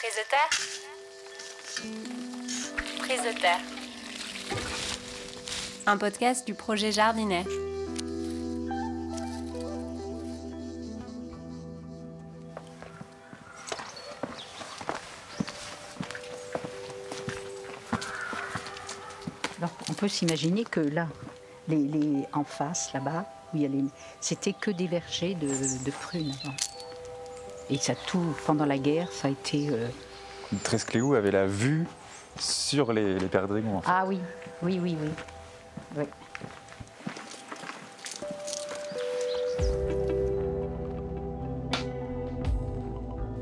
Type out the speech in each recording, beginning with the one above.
Prise de terre Prise de terre. Un podcast du projet Jardinet. Alors, on peut s'imaginer que là, les, les- en face, là-bas, où il y a les, c'était que des vergers de, de prunes. avant. Et ça tout, pendant la guerre, ça a été. euh, Trescléou avait la vue sur les, les perdrigons. en fait. Ah oui, oui, oui, oui. Oui.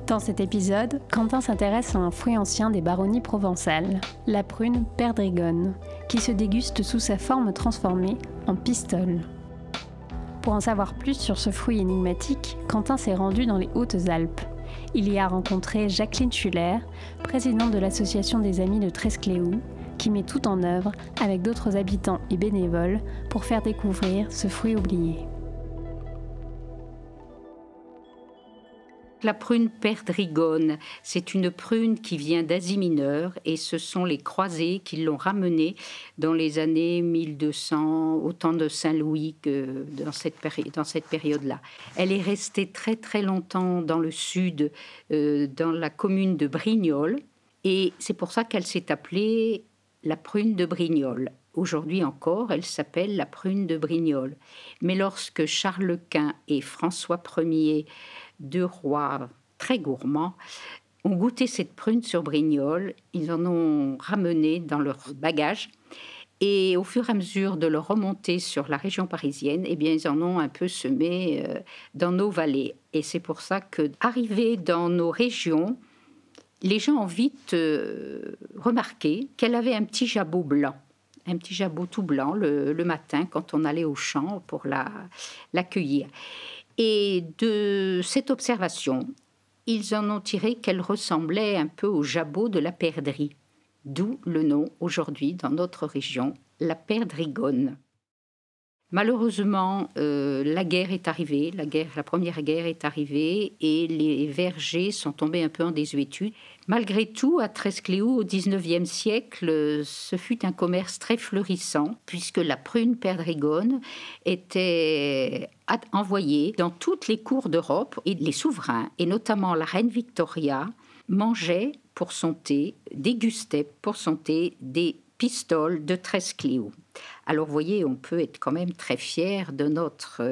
Dans cet épisode, Quentin s'intéresse à un fruit ancien des baronnies provençales, la prune perdrigone, qui se déguste sous sa forme transformée en pistole. Pour en savoir plus sur ce fruit énigmatique, Quentin s'est rendu dans les Hautes-Alpes. Il y a rencontré Jacqueline Schuller, présidente de l'association des Amis de Trescléou, qui met tout en œuvre avec d'autres habitants et bénévoles pour faire découvrir ce fruit oublié. La prune perdrigone, c'est une prune qui vient d'Asie mineure et ce sont les croisés qui l'ont ramenée dans les années 1200, au temps de Saint-Louis, dans cette, dans cette période-là. Elle est restée très très longtemps dans le sud, euh, dans la commune de Brignoles, et c'est pour ça qu'elle s'est appelée la prune de Brignoles. Aujourd'hui encore, elle s'appelle la prune de Brignoles. Mais lorsque Charles Quint et François Ier, deux rois très gourmands, ont goûté cette prune sur Brignoles, ils en ont ramené dans leur bagage. Et au fur et à mesure de leur remontée sur la région parisienne, eh bien, ils en ont un peu semé euh, dans nos vallées. Et c'est pour ça que, arrivés dans nos régions, les gens ont vite euh, remarqué qu'elle avait un petit jabot blanc, un petit jabot tout blanc le, matin quand on allait au champ pour la- l'accueillir. Et de cette observation, ils en ont tiré qu'elle ressemblait un peu au jabot de la perdrix, d'où le nom aujourd'hui dans notre région, la perdrigone. Malheureusement, euh, la guerre est arrivée, la, guerre, la première guerre est arrivée et les vergers sont tombés un peu en désuétude. Malgré tout, à Trescléou, au XIXe siècle, ce fut un commerce très florissant puisque la prune perdrigone était envoyée dans toutes les cours d'Europe et les souverains, et notamment la reine Victoria, mangeaient pour son thé, dégustaient pour son thé des pistoles de Trescléou. Alors, vous voyez, on peut être quand même très fier de notre,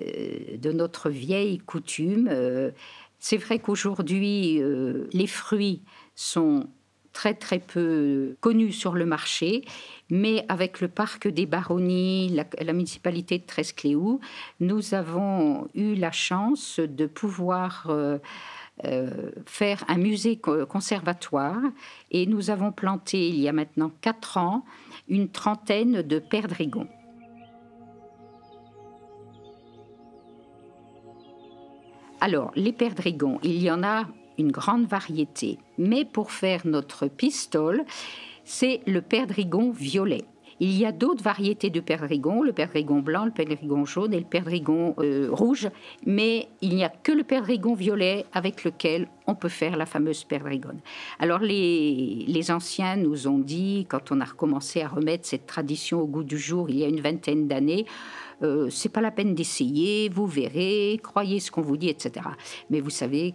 euh, de notre vieille coutume. Euh, c'est vrai qu'aujourd'hui, euh, les fruits sont très très peu connus sur le marché, mais avec le parc des Baronnies, la, municipalité de Trescléou, nous avons eu la chance de pouvoir euh, faire un musée co- conservatoire et nous avons planté il y a maintenant quatre ans une trentaine de perdrigons. Alors, les perdrigons, il y en a une grande variété, mais pour faire notre pistole, c'est le perdrigon violet. Il y a d'autres variétés de perdrigons, le perdrigon blanc, le perdrigon jaune et le perdrigon euh, rouge, mais il n'y a que le perdrigon violet avec lequel on peut faire la fameuse perdrigone. Alors les, les anciens nous ont dit, quand on a recommencé à remettre cette tradition au goût du jour il y a une vingtaine d'années, euh, c'est pas la peine d'essayer, vous verrez, croyez ce qu'on vous dit, etc. Mais vous savez,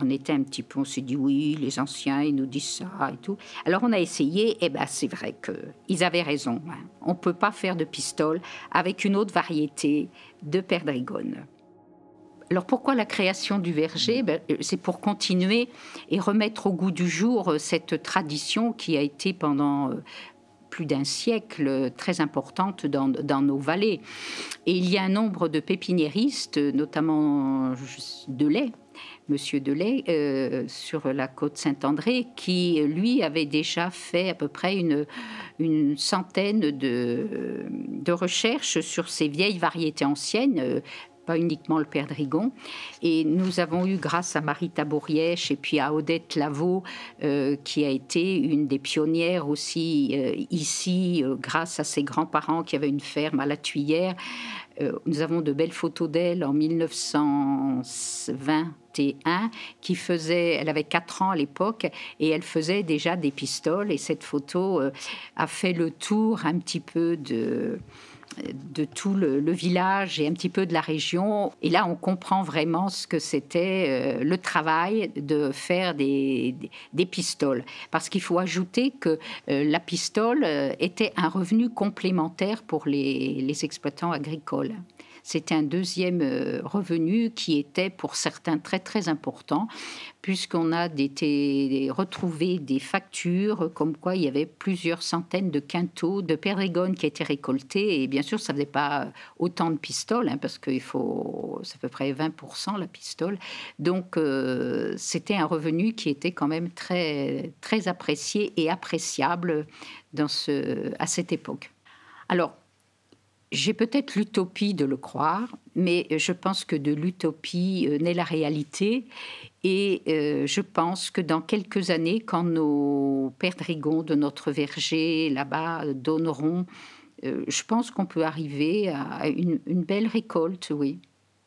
on était un petit peu, on s'est dit oui, les anciens, ils nous disent ça et tout. Alors on a essayé, et ben c'est vrai qu'ils avaient raison. hein. On peut pas faire de pistole avec une autre variété de perdrigone. Alors pourquoi la création du verger? Ben, euh, C'est pour continuer et remettre au goût du jour euh, cette tradition qui a été pendant euh, plus d'un siècle très importante dans, nos vallées. Et il y a un nombre de pépiniéristes, notamment Delay, Monsieur Delay, euh, sur la côte Saint-André, qui, lui, avait déjà fait à peu près une, centaine de, recherches sur ces vieilles variétés anciennes, pas uniquement le perdrigon. Et nous avons eu, grâce à Marie Tabourièche et puis à Odette Lavaux, euh, qui a été une des pionnières aussi euh, ici, euh, grâce à ses grands-parents qui avaient une ferme à la Tuyère, nous avons de belles photos d'elle en 1921 qui faisait, elle avait 4 ans à l'époque et elle faisait déjà des pistoles et cette photo a fait le tour un petit peu de de tout le, village et un petit peu de la région. Et là, on comprend vraiment ce que c'était euh, le travail de faire des, pistoles. Parce qu'il faut ajouter que euh, la pistole euh, était un revenu complémentaire pour les exploitants agricoles. C'était un deuxième euh, revenu qui était pour certains très très important, puisqu'on a été retrouvé des factures comme quoi il y avait plusieurs centaines de quintaux de périgone qui étaient récoltés. Et bien sûr, ça ne pas autant de pistoles, hein, parce qu'il faut, c'est à peu près 20% la pistole. Donc, euh, c'était un revenu qui était quand même très, très apprécié et appréciable dans ce, à cette époque. Alors, j'ai peut-être l'utopie de le croire, mais je pense que de l'utopie euh, naît la réalité. Et euh, je pense que dans quelques années, quand nos perdrigons de notre verger là-bas donneront, euh, je pense qu'on peut arriver à une, belle récolte, oui.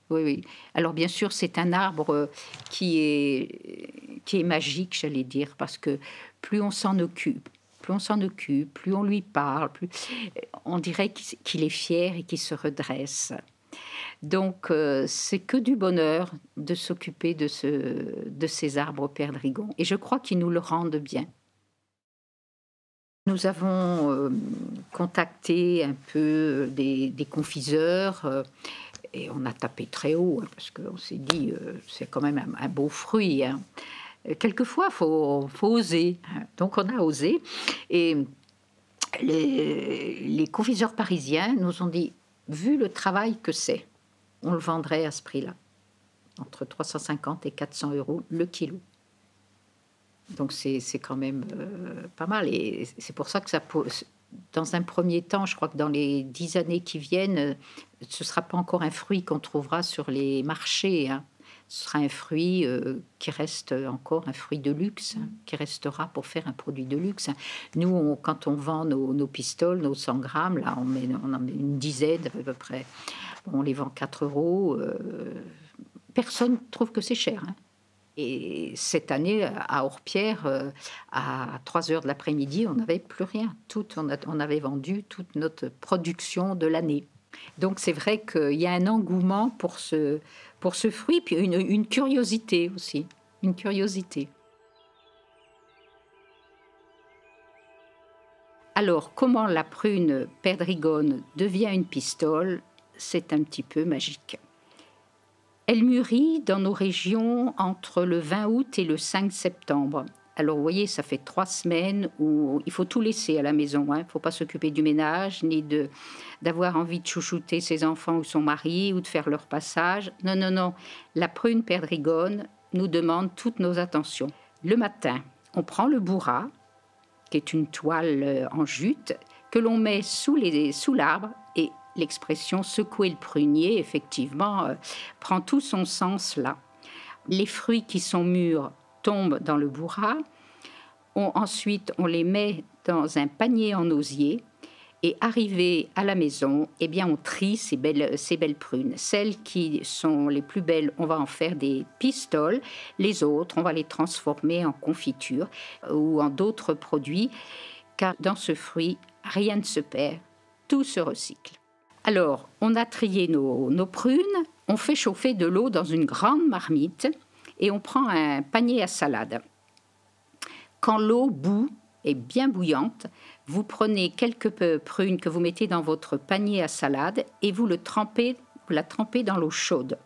Oui, oui. Alors bien sûr, c'est un arbre qui est, qui est magique, j'allais dire, parce que plus on s'en occupe, plus on s'en occupe, plus on lui parle, plus on dirait qu'il est fier et qu'il se redresse. Donc, euh, c'est que du bonheur de s'occuper de, ce, de ces arbres perdrigons. Et je crois qu'ils nous le rendent bien. Nous avons euh, contacté un peu des, confiseurs euh, et on a tapé très haut hein, parce qu'on s'est dit c'est quand même un, beau fruit. Hein quelquefois, il faut, oser. Donc on a osé. Et les, les confiseurs parisiens nous ont dit, vu le travail que c'est, on le vendrait à ce prix-là, entre 350 et 400 euros le kilo. Donc c'est quand même euh, pas mal. Et c'est pour ça que ça, dans un premier temps, je crois que dans les dix années qui viennent, ce ne sera pas encore un fruit qu'on trouvera sur les marchés. Hein ce sera un fruit euh, qui reste encore un fruit de luxe, hein, qui restera pour faire un produit de luxe. Nous, quand on vend nos, pistoles, nos 100 grammes, là, on, en met une dizaine à peu près. on les vend 4 euros. Euh, personne trouve que c'est cher. Hein. Et cette année, à Orpierre, euh, à 3 heures de l'après-midi, on n'avait plus rien. Tout, on avait vendu toute notre production de l'année. Donc c'est vrai qu'il y a un engouement pour ce, pour ce fruit, puis une, curiosité aussi, une curiosité. Alors, comment la prune perdrigone devient une pistole, c'est un petit peu magique. Elle mûrit dans nos régions entre le 20 août et le 5 septembre. Alors, vous voyez, ça fait trois semaines où il faut tout laisser à la maison. Il hein. ne faut pas s'occuper du ménage, ni d'avoir envie de chouchouter ses enfants ou son mari, ou de faire leur passage. Non, non, non. La prune perdrigone nous demande toutes nos attentions. Le matin, on prend le bourras, qui est une toile euh, en jute, que l'on met sous l'arbre, et l'expression secouer le prunier, effectivement, euh, prend tout son sens là. Les fruits qui sont mûrs tombent dans le bourras. ensuite, on les met dans un panier en osier. Et arrivé à la maison, eh bien, on trie ces belles, ces belles prunes. Celles qui sont les plus belles, on va en faire des pistoles. Les autres, on va les transformer en confiture ou en d'autres produits. Car dans ce fruit, rien ne se perd, tout se recycle. Alors, on a trié nos, nos prunes, on fait chauffer de l'eau dans une grande marmite et on prend un panier à salade. Quand l'eau bout, est bien bouillante, vous prenez quelques prunes que vous mettez dans votre panier à salade et vous, le trempez, vous la trempez dans l'eau chaude.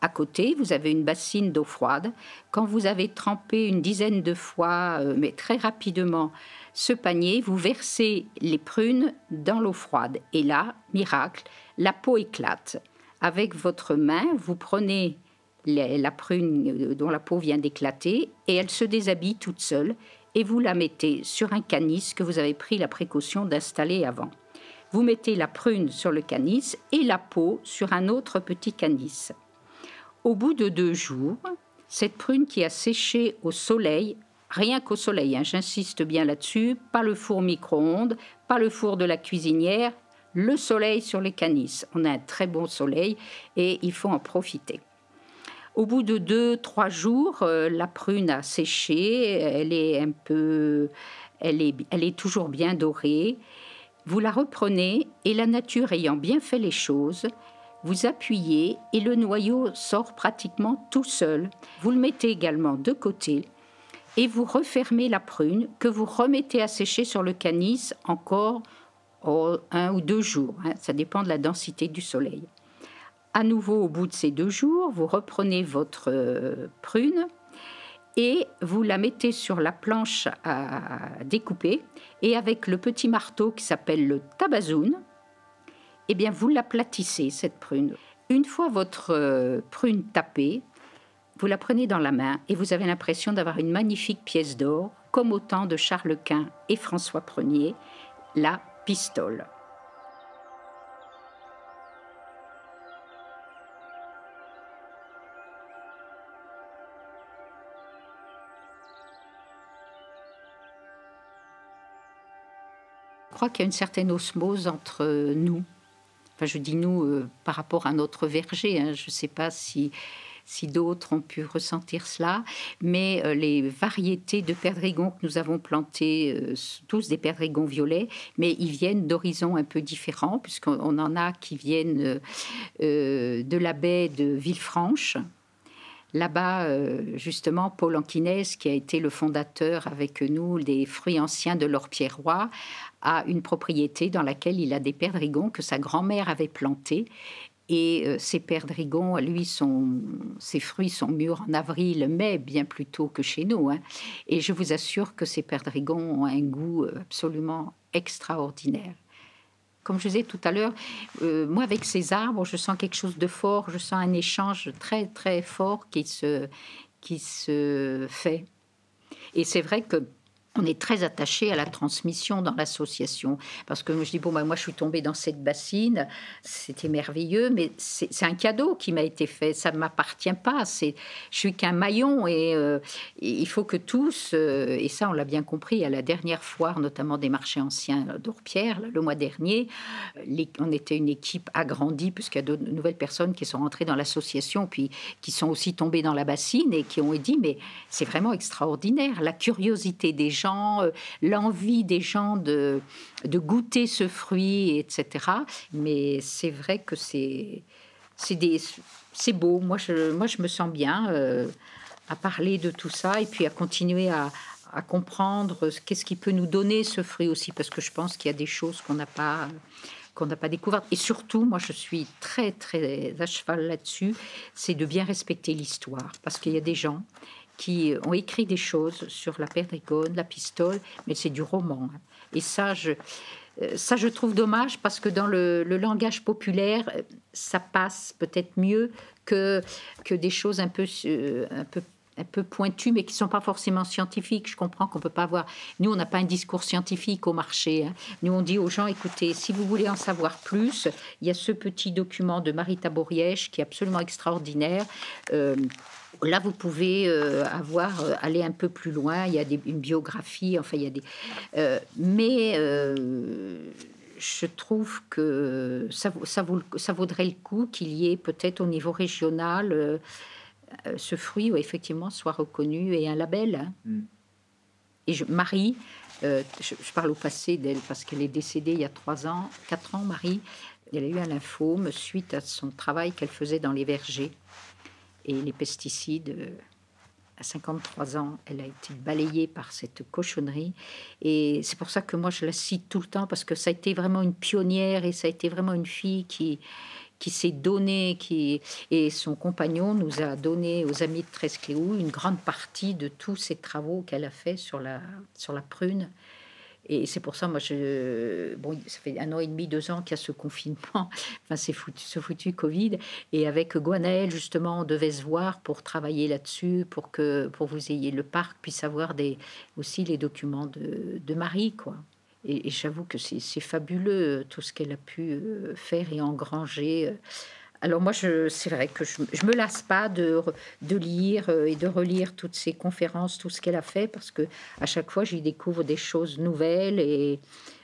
À côté, vous avez une bassine d'eau froide. Quand vous avez trempé une dizaine de fois, euh, mais très rapidement, ce panier, vous versez les prunes dans l'eau froide. Et là, miracle, la peau éclate. Avec votre main, vous prenez la prune euh, dont la peau vient d'éclater et elle se déshabille toute seule et vous la mettez sur un canis que vous avez pris la précaution d'installer avant. Vous mettez la prune sur le canis et la peau sur un autre petit canis. Au bout de deux jours, cette prune qui a séché au soleil, rien qu'au soleil, hein, j'insiste bien là-dessus, pas le four micro-ondes, pas le four de la cuisinière, le soleil sur les canisses. On a un très bon soleil et il faut en profiter. Au bout de deux, trois jours, euh, la prune a séché, elle est un peu, elle est, elle est toujours bien dorée. Vous la reprenez et la nature ayant bien fait les choses, vous appuyez et le noyau sort pratiquement tout seul. Vous le mettez également de côté et vous refermez la prune que vous remettez à sécher sur le canis encore oh, un ou deux jours. Hein. ça dépend de la densité du soleil. À nouveau, au bout de ces deux jours, vous reprenez votre euh, prune et vous la mettez sur la planche à découper et avec le petit marteau qui s'appelle le tabazoun, eh bien vous l'aplatissez cette prune. Une fois votre euh, prune tapée, vous la prenez dans la main et vous avez l'impression d'avoir une magnifique pièce d'or, comme au temps de Charles Quint et François Ier, la pistole. Crois qu'il y a une certaine osmose entre nous. Enfin, je dis nous euh, par rapport à notre verger. Hein. Je ne sais pas si, d'autres ont pu ressentir cela, mais euh, les variétés de perdrigons que nous avons plantés, euh, tous des perdrigons violets, mais ils viennent d'horizons un peu différents, puisqu'on en a qui viennent de la baie de Villefranche, Là-bas, euh, justement, Paul Anquinez, qui a été le fondateur avec nous des fruits anciens de l'Orpierrois, a une propriété dans laquelle il a des perdrigons que sa grand-mère avait plantés. Et euh, ces perdrigons, lui, sont, ces fruits sont mûrs en avril, mai, bien plus tôt que chez nous. Hein. Et je vous assure que ces perdrigons ont un goût absolument extraordinaire comme je disais tout à l'heure, euh, moi avec ces arbres, je sens quelque chose de fort, je sens un échange très très fort qui se, qui se fait. Et c'est vrai que on est très attaché à la transmission dans l'association. Parce que je dis, bon, bah, moi, je suis tombée dans cette bassine, c'était merveilleux, mais c'est un cadeau qui m'a été fait. Ça ne m'appartient pas. Je suis qu'un maillon et, euh, il faut que tous, euh, et ça, on l'a bien compris à la dernière foire, notamment des marchés anciens d'Orpierre, le mois dernier, on était une équipe agrandie, puisqu'il y a de nouvelles personnes qui sont rentrées dans l'association, puis qui sont aussi tombées dans la bassine et qui ont dit, mais c'est vraiment extraordinaire, la curiosité des gens euh, l'envie des gens de, de goûter ce fruit, etc. Mais c'est vrai que c'est c'est beau. Moi je, moi, je me sens bien euh, à parler de tout ça et puis à continuer à, à comprendre qu'est-ce qui peut nous donner ce fruit aussi, parce que je pense qu'il y a des choses qu'on n'a pas qu'on n'a pas découvertes. Et surtout, moi, je suis très, très à cheval là-dessus, c'est de bien respecter l'histoire, parce qu'il y a des gens qui ont écrit des choses sur la perdigone, la pistole, mais c'est du roman. Hein. Et ça, je, euh, ça, je trouve dommage parce que dans le, langage populaire, ça passe peut-être mieux que, que des choses un peu, euh, un peu pointues, mais qui ne sont pas forcément scientifiques. Je comprends qu'on ne peut pas avoir... Nous, on n'a pas un discours scientifique au marché. Hein. Nous, on dit aux gens, écoutez, si vous voulez en savoir plus, il y a ce petit document de Marie Taborièche qui est absolument extraordinaire. Euh, Là, vous pouvez euh, avoir euh, aller un peu plus loin. Il y a des, une biographie. Enfin, il y a des. Euh, mais je trouve que ça, ça, ça, vaudrait le coup qu'il y ait peut-être au niveau régional ce fruit où effectivement soit reconnu et un label. Hein. Mm. Et je, Marie, je, je, parle au passé d'elle parce qu'elle est décédée il y a trois ans, quatre ans. Marie, elle a eu un lymphome suite à son travail qu'elle faisait dans les vergers et les pesticides. Euh, à 53 ans, elle a été balayée par cette cochonnerie. Et c'est pour ça que moi, je la cite tout le temps, parce que ça a été vraiment une pionnière et ça a été vraiment une fille qui, qui s'est donnée, qui, et son compagnon nous a donné aux amis de Trescléou une grande partie de tous ces travaux qu'elle a fait sur la, sur la prune. Et c'est pour ça, moi, bon, ça fait un an et demi, deux ans qu'il y a ce confinement, enfin, c'est ce foutu Covid. Et avec Guanaël, justement, on devait se voir pour travailler là-dessus, pour que pour vous ayez le parc puisse avoir aussi les documents de, Marie, quoi. Et, j'avoue que c'est fabuleux tout ce qu'elle a pu euh, faire et engranger euh, Alors moi, c'est vrai que je ne me lasse pas de, de, lire euh, et de relire toutes ces conférences, tout ce qu'elle a fait, parce que à chaque fois, j'y découvre des choses nouvelles et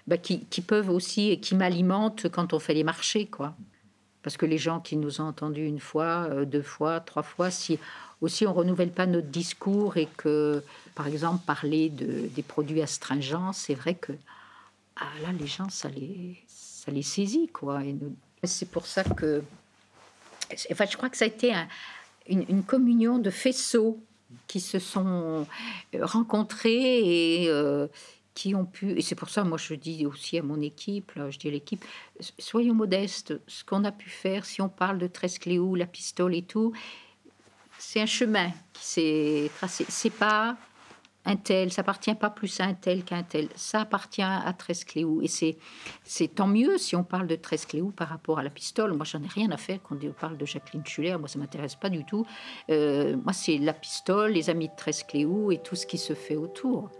bah, qui, peuvent aussi et qui m'alimentent quand on fait les marchés, quoi. Parce que les gens qui nous ont entendus une fois, euh, deux fois, trois fois, si aussi on renouvelle pas notre discours et que, par exemple, parler de, des produits astringents, c'est vrai que ah, là, les gens, ça les, ça les saisit, quoi. Et c'est pour ça que Enfin, je crois que ça a été une, communion de faisceaux qui se sont euh, rencontrés et euh, qui ont pu. Et c'est pour ça, moi, je dis aussi à mon équipe, je dis à l'équipe, soyons modestes. Ce qu'on a pu faire, si on parle de Trescléou, la pistole et tout, c'est un chemin qui s'est tracé. C'est pas un tel, ça appartient pas plus à un tel qu'à un tel, ça appartient à Trescléou. Et c'est, tant mieux si on parle de Trescléou par rapport à la pistole. Moi, j'en ai rien à faire quand on parle de Jacqueline Schuller. Moi, ça m'intéresse pas du tout. Euh, moi, c'est la pistole, les amis de Trescléou et tout ce qui se fait autour.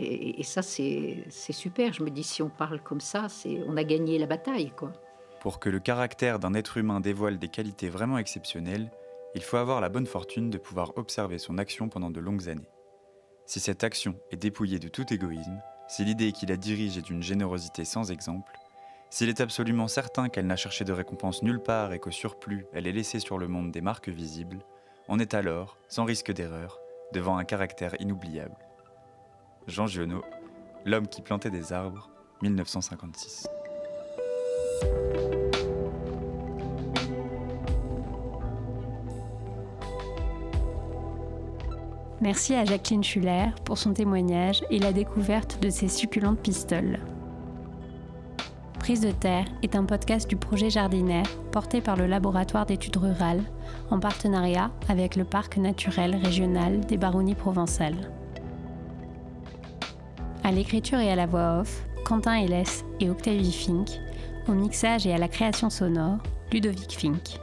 Et, ça, c'est, super. Je me dis, si on parle comme ça, on a gagné la bataille, quoi. Pour que le caractère d'un être humain dévoile des qualités vraiment exceptionnelles, il faut avoir la bonne fortune de pouvoir observer son action pendant de longues années. Si cette action est dépouillée de tout égoïsme, si l'idée qui la dirige est d'une générosité sans exemple, s'il est absolument certain qu'elle n'a cherché de récompense nulle part et qu'au surplus elle ait laissé sur le monde des marques visibles, on est alors, sans risque d'erreur, devant un caractère inoubliable. Jean Giono, L'homme qui plantait des arbres, 1956. Merci à Jacqueline Schuller pour son témoignage et la découverte de ses succulentes pistoles. Prise de terre est un podcast du projet Jardinaire porté par le laboratoire d'études rurales en partenariat avec le parc naturel régional des Baronnies provençales. À l'écriture et à la voix off, Quentin Hélès et Octavie Fink, au mixage et à la création sonore, Ludovic Fink.